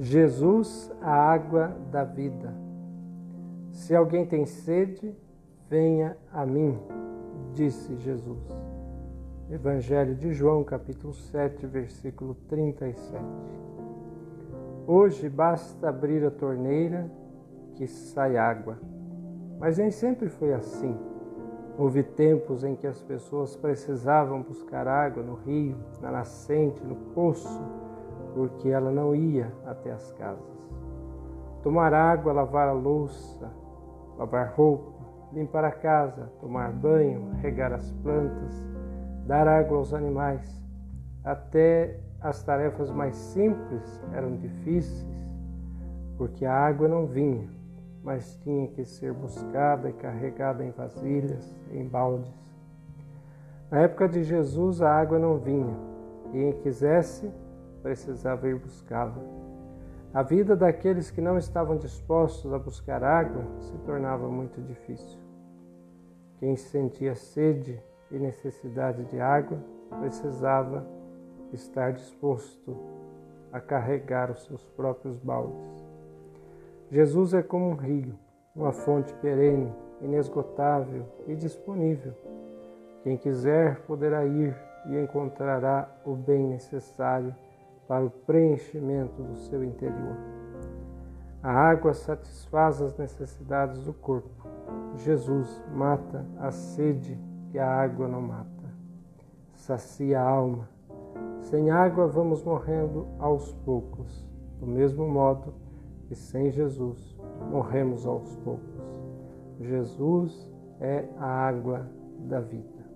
Jesus, a água da vida. Se alguém tem sede, venha a mim, disse Jesus. Evangelho de João, capítulo 7, versículo 37. Hoje basta abrir a torneira que sai água. Mas nem sempre foi assim. Houve tempos em que as pessoas precisavam buscar água no rio, na nascente, no poço porque ela não ia até as casas. Tomar água, lavar a louça, lavar roupa, limpar a casa, tomar banho, regar as plantas, dar água aos animais. Até as tarefas mais simples eram difíceis, porque a água não vinha, mas tinha que ser buscada e carregada em vasilhas, em baldes. Na época de Jesus, a água não vinha. Quem quisesse, precisava ir buscá-la. A vida daqueles que não estavam dispostos a buscar água se tornava muito difícil. Quem sentia sede e necessidade de água precisava estar disposto a carregar os seus próprios baldes. Jesus é como um rio, uma fonte perene, inesgotável e disponível. Quem quiser poderá ir e encontrará o bem necessário para o preenchimento do seu interior. A água satisfaz as necessidades do corpo. Jesus mata a sede que a água não mata. Sacia a alma. Sem água vamos morrendo aos poucos, do mesmo modo que sem Jesus morremos aos poucos. Jesus é a água da vida.